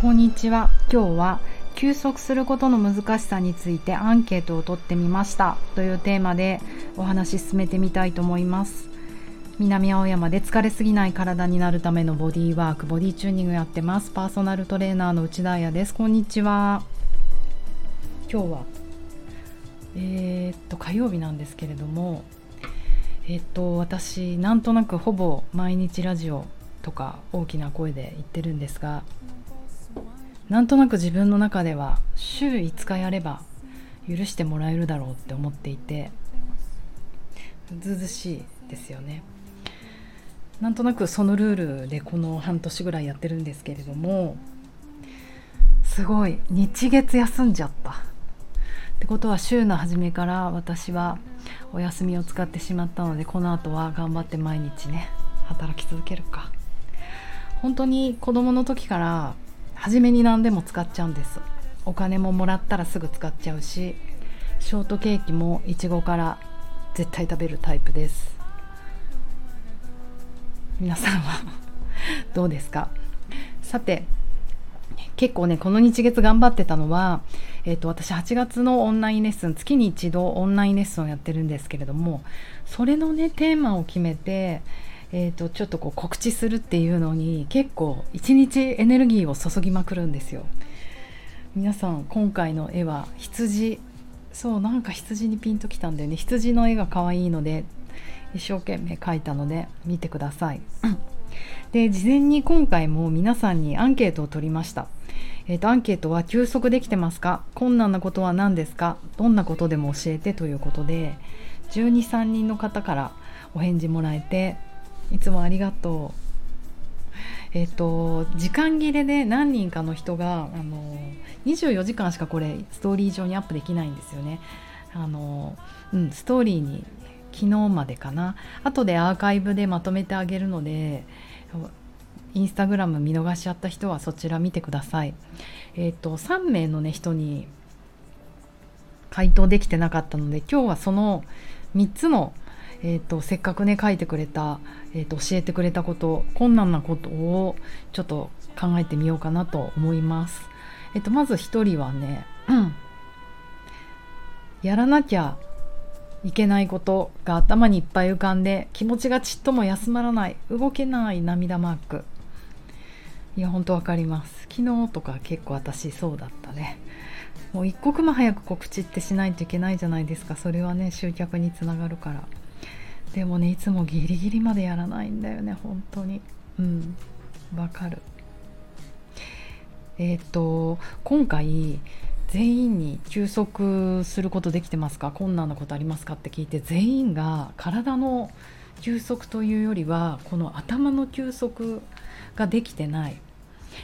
こんにちは。今日は休息することの難しさについてアンケートを取ってみました。というテーマでお話し進めてみたいと思います。南青山で疲れすぎない体になるためのボディーワークボディチューニングやってます。パーソナルトレーナーの内田彩です。こんにちは。今日はえー、っと火曜日なんですけれどもえー、っと私なんとなくほぼ毎日ラジオとか大きな声で言ってるんですがなんとなく自分の中では週5日やれば許してもらえるだろうって思っていてずうずしいですよね。なんとなくそのルールでこの半年ぐらいやってるんですけれどもすごい日月休んじゃった。ってことは週の初めから私はお休みを使ってしまったのでこの後は頑張って毎日ね働き続けるか。本当に子供の時から初めに何でも使っちゃうんです。お金ももらったらすぐ使っちゃうしショートケーキもいちごから絶対食べるタイプです。皆さんは どうですか？さて結構ねこの日月頑張ってたのは、えーと、私8月のオンラインレッスン月に一度オンラインレッスンをやってるんですけれどもそれのねテーマを決めてえーと、ちょっとこう告知するっていうのに結構一日エネルギーを注ぎまくるんですよ。皆さん今回の絵は羊。そうなんか羊にピンときたんだよね。羊の絵が可愛いので一生懸命描いたので見てください。で事前に今回も皆さんにアンケートを取りました。えーと、アンケートは休息できてますか？困難なことは何ですか？どんなことでも教えてということで12、3人の方からお返事もらえていつもありがとう。えっと、時間切れで何人かの人があの24時間しかこれストーリー上にアップできないんですよね。あのうん、ストーリーに昨日までかな後でアーカイブでまとめてあげるのでインスタグラム見逃しちゃった人はそちら見てください。えっ、と3名のね人に回答できてなかったので今日はその3つのえーと、せっかくね書いてくれた、えーと、教えてくれたこと困難なことをちょっと考えてみようかなと思います。えーと、まず1人はね、うん、やらなきゃいけないことが頭にいっぱい浮かんで気持ちがちっとも休まらない動けない涙マーク。いや本当わかります。昨日とか結構私そうだったね。もう一刻も早く告知ってしないといけないじゃないですか。それはね集客につながるから。でもねいつもギリギリまでやらないんだよね本当に。うん。わかる。えっ、と今回全員に休息することできてますか？困難なことありますかって聞いて全員が体の休息というよりはこの頭の休息ができてない、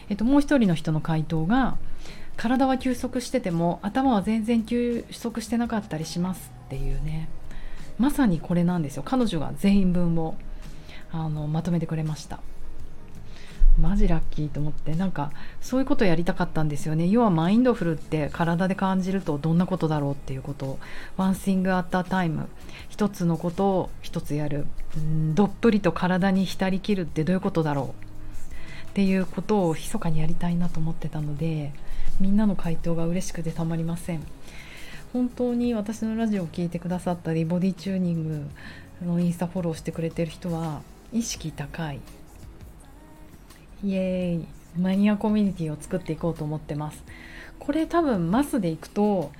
えっと、もう一人の人の回答が体は休息してても頭は全然休息してなかったりしますっていうね。まさにこれなんですよ。彼女が全員分をあのまとめてくれました。マジラッキーと思ってなんかそういうことやりたかったんですよね。要はマインドフルって体で感じるとどんなことだろうっていうことをワンシングアッタータイム。一つのことを一つやる。んどっぷりと体に浸りきるってどういうことだろう。っていうことを密かにやりたいなと思ってたのでみんなの回答が嬉しくてたまりません。本当に私のラジオを聴いてくださったりボディチューニングのインスタフォローしてくれてる人は意識高い。イエーイ。マニアコミュニティを作っていこうと思ってます。これ多分マスでいくと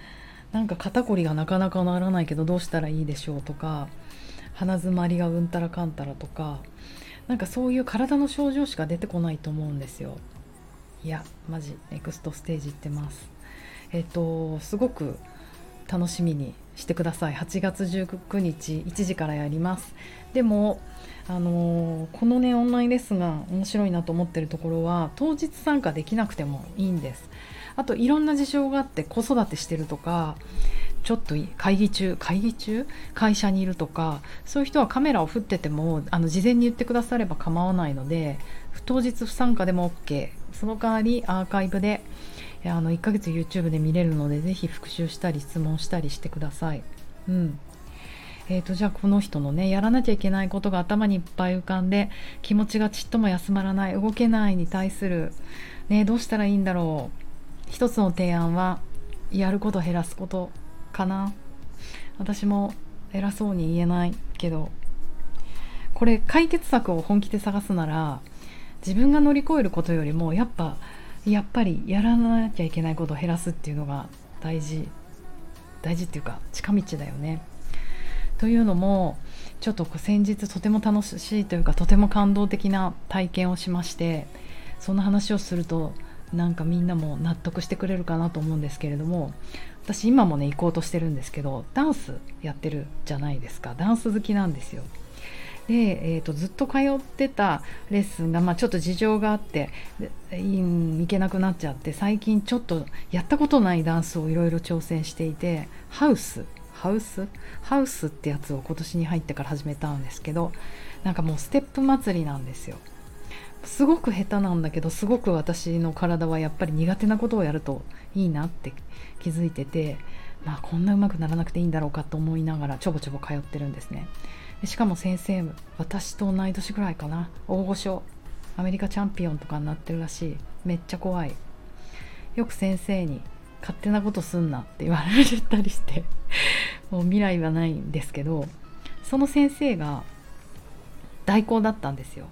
なんか肩こりがなかなか治らないけどどうしたらいいでしょうとか鼻づまりがうんたらかんたらとかなんかそういう体の症状しか出てこないと思うんですよ。いやマジネクストステージ行ってます。えっとすごく楽しみにしてください。8月19日1時からやります。でもあのー、このねオンラインレッスンが面白いなと思ってるところは当日参加できなくてもいいんです。あといろんな事情があって子育てしてるとかちょっと会議中会議中？会社にいるとかそういう人はカメラを振っててもあの事前に言ってくだされば構わないので当日不参加でも OK その代わりアーカイブであの1ヶ月 YouTube で見れるのでぜひ復習したり質問したりしてください。うん。えーと、じゃあこの人のねやらなきゃいけないことが頭にいっぱい浮かんで気持ちがちっとも休まらない動けないに対する、ね、どうしたらいいんだろう。一つの提案はやること減らすことかな。私も偉そうに言えないけど。これ解決策を本気で探すなら自分が乗り越えることよりもやっぱやっぱりやらなきゃいけないことを減らすっていうのが大事大事っていうか近道だよね。というのもちょっと先日とても楽しいというかとても感動的な体験をしましてそんな話をするとなんかみんなも納得してくれるかなと思うんですけれども私今もね行こうとしてるんですけどダンスやってるじゃないですかダンス好きなんですよ。で、えーと、ずっと通ってたレッスンが、まあ、ちょっと事情があって行けなくなっちゃって最近ちょっとやったことないダンスをいろいろ挑戦していてハウスハウス？ハウスってやつを今年に入ってから始めたんですけどなんかもうステップ祭りなんですよ。すごく下手なんだけどすごく私の体はやっぱり苦手なことをやるといいなって気づいててまあこんな上手くならなくていいんだろうかと思いながらちょぼちょぼ通ってるんですね。しかも先生私と同い年ぐらいかな。大御所。アメリカチャンピオンとかになってるらしい。めっちゃ怖い。よく先生に勝手なことすんなって言われたりして。もう未来はないんですけどその先生が代行だったんですよ。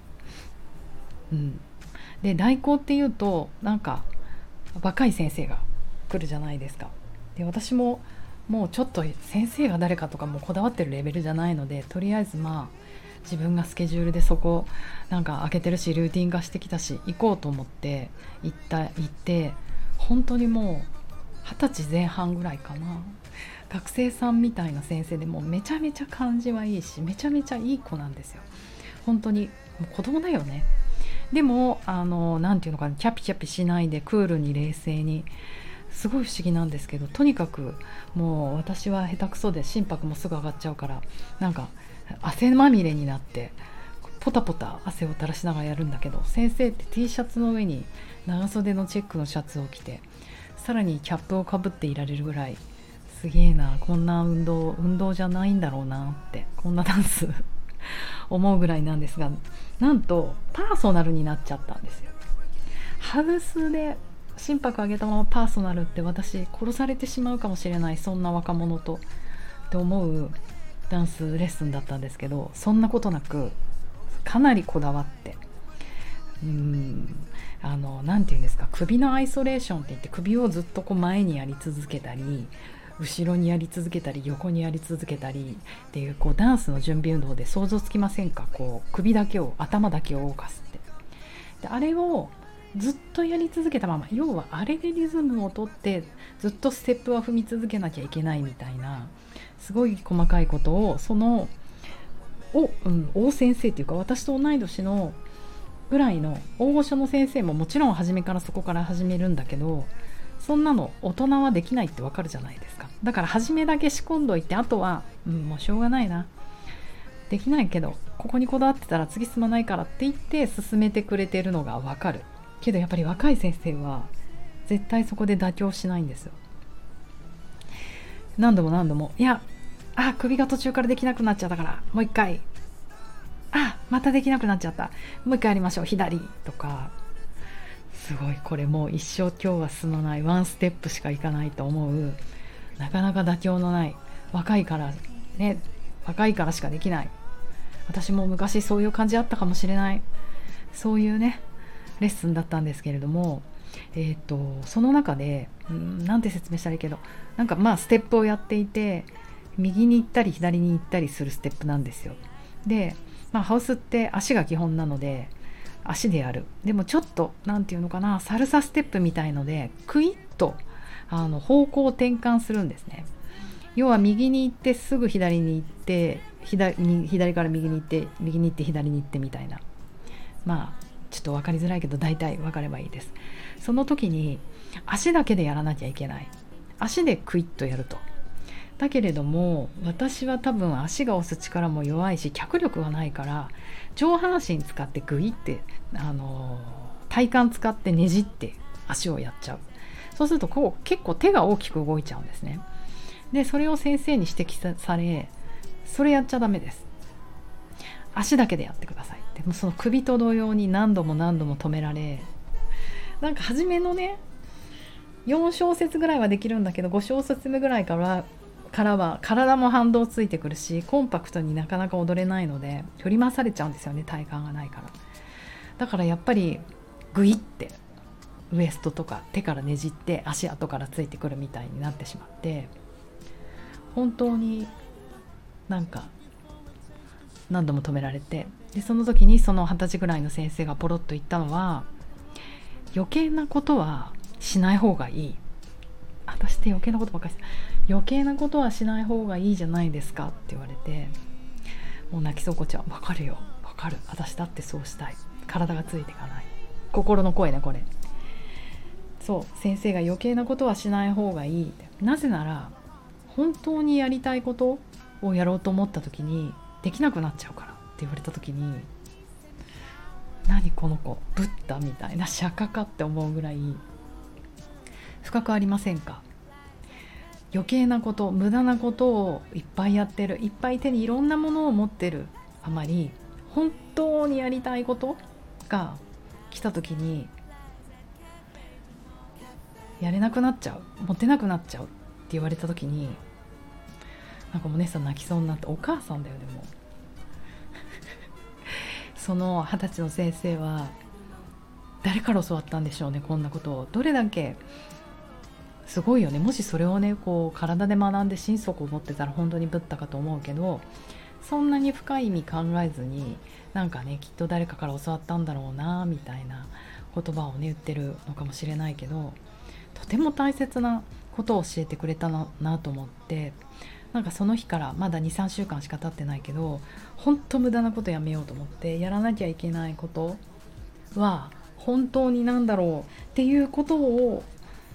うん、で代行っていうとなんか若い先生が来るじゃないですか。で私ももうちょっと先生が誰かとかもこだわってるレベルじゃないのでとりあえずまあ自分がスケジュールでそこなんか開けてるしルーティン化してきたし行こうと思って行った行って本当にもう二十歳前半ぐらいかな。学生さんみたいな先生でもうめちゃめちゃ感じはいいしめちゃめちゃいい子なんですよ。本当にもう子供だよね。でも何て言うのかなキャピキャピしないでクールに冷静にすごい不思議なんですけどとにかくもう私は下手くそで心拍もすぐ上がっちゃうからなんか汗まみれになってポタポタ汗を垂らしながらやるんだけど先生って T シャツの上に長袖のチェックのシャツを着てさらにキャップをかぶっていられるぐらいすげえなこんな運動運動じゃないんだろうなってこんなダンス 思うぐらいなんですがなんとパーソナルになっちゃったんですよ。ハウスで心拍上げたままパーソナルって私殺されてしまうかもしれないそんな若者とって思うダンスレッスンだったんですけどそんなことなくかなりこだわって。うんあの何て言うんですか首のアイソレーションって言って首をずっとこう前にやり続けたり後ろにやり続けたり横にやり続けたりっていうこうダンスの準備運動で想像つきませんか？こう首だけを頭だけを動かすって。であれをずっとやり続けたまま要はあれでリズムをとってずっとステップは踏み続けなきゃいけないみたいなすごい細かいことをそのお、うん、王先生っていうか私と同い年のぐらいの大御所の先生ももちろん初めからそこから始めるんだけどそんなの大人はできないってわかるじゃないですか。だから初めだけ仕込んどいてあとは、うん、もうしょうがないな。できないけどここにこだわってたら次進まないからって言って進めてくれてるのがわかる。けどやっぱり若い先生は絶対そこで妥協しないんですよ。何度も何度も。いやあ首が途中からできなくなっちゃったからもう一回。あまたできなくなっちゃった。もう一回やりましょう。左。とか。すごいこれもう一生今日は進まない。ワンステップしかいかないと思う。なかなか妥協のない。若いからね。若いからしかできない。私も昔そういう感じあったかもしれない。そういうね。レッスンだったんですけれどもえーと、その中で何て説明したらいいけどなんかまあステップをやっていて右に行ったり左に行ったりするステップなんですよ。で、まあ、ハウスって足が基本なので足でやるでもちょっと何て言うのかなサルサステップみたいのでクイッとあの方向を転換するんですね。要は右に行ってすぐ左に行って左に左から右に行って右に行って左に行ってみたいなまあちょっと分かりづらいけど大体分かればいいです。その時に足だけでやらなきゃいけない。足でクイッとやると。だけれども私は多分足が押す力も弱いし脚力がないから上半身使ってグイってあの体幹使ってねじって足をやっちゃう。そうするとこう結構手が大きく動いちゃうんですね。でそれを先生に指摘されそれやっちゃダメです。足だけでやってください。でもその首と同様に何度も何度も止められなんか初めのね4小節ぐらいはできるんだけど5小節目ぐらいからからは体も反動ついてくるしコンパクトになかなか踊れないので振り回されちゃうんですよね体幹がないから。だからやっぱりグイってウエストとか手からねじって足後からついてくるみたいになってしまって本当になんか何度も止められて。でその時にその二十歳ぐらいの先生がポロッと言ったのは余計なことはしない方がいい。私って余計なことばっかり。余計なことはしない方がいいじゃないですか。って言われてもう泣きそうこちゃん分かるよ。分かる。私だってそうしたい。体がついていかない。心の声ねこれ。そう。先生が余計なことはしない方がいい。なぜなら本当にやりたいことをやろうと思った時にできなくなっちゃうからって言われた時に何この子ブッダみたいな釈迦かって思うぐらい深くありませんか？余計なこと無駄なことをいっぱいやってるいっぱい手にいろんなものを持ってるあまり本当にやりたいことが来た時にやれなくなっちゃう持てなくなっちゃうって言われた時になんかお姉さん泣きそうになってお母さんだよでも。その二十歳の先生は誰から教わったんでしょうねこんなことを。どれだけ？すごいよね。もしそれをねこう体で学んで心底思ってたら本当にブッダかと思うけどそんなに深い意味考えずになんかねきっと誰かから教わったんだろうなみたいな言葉をね言ってるのかもしれないけどとても大切なことを教えてくれたななと思ってなんかその日からまだ23週間しか経ってないけど本当無駄なことやめようと思ってやらなきゃいけないことは本当に何だろうっていうことを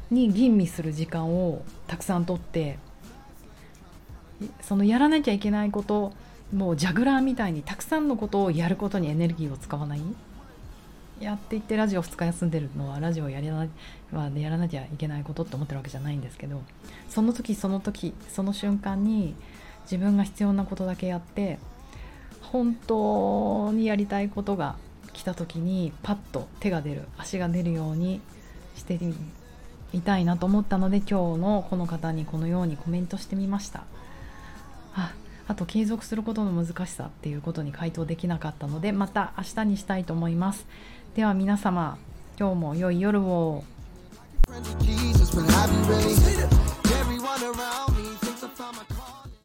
に吟味する時間をたくさんとってそのやらなきゃいけないこともうジャグラーみたいにたくさんのことをやることにエネルギーを使わないやっていってラジオ2日休んでるのはラジオやりなやらなきゃいけないことって思ってるわけじゃないんですけどその時その時その瞬間に自分が必要なことだけやって本当にやりたいことが来た時にパッと手が出る足が出るようにしてみたいなと思ったので今日のこの方にこのようにコメントしてみました。ああと継続することの難しさっていうことに回答できなかったのでまた明日にしたいと思います。では皆様今日も良い夜を。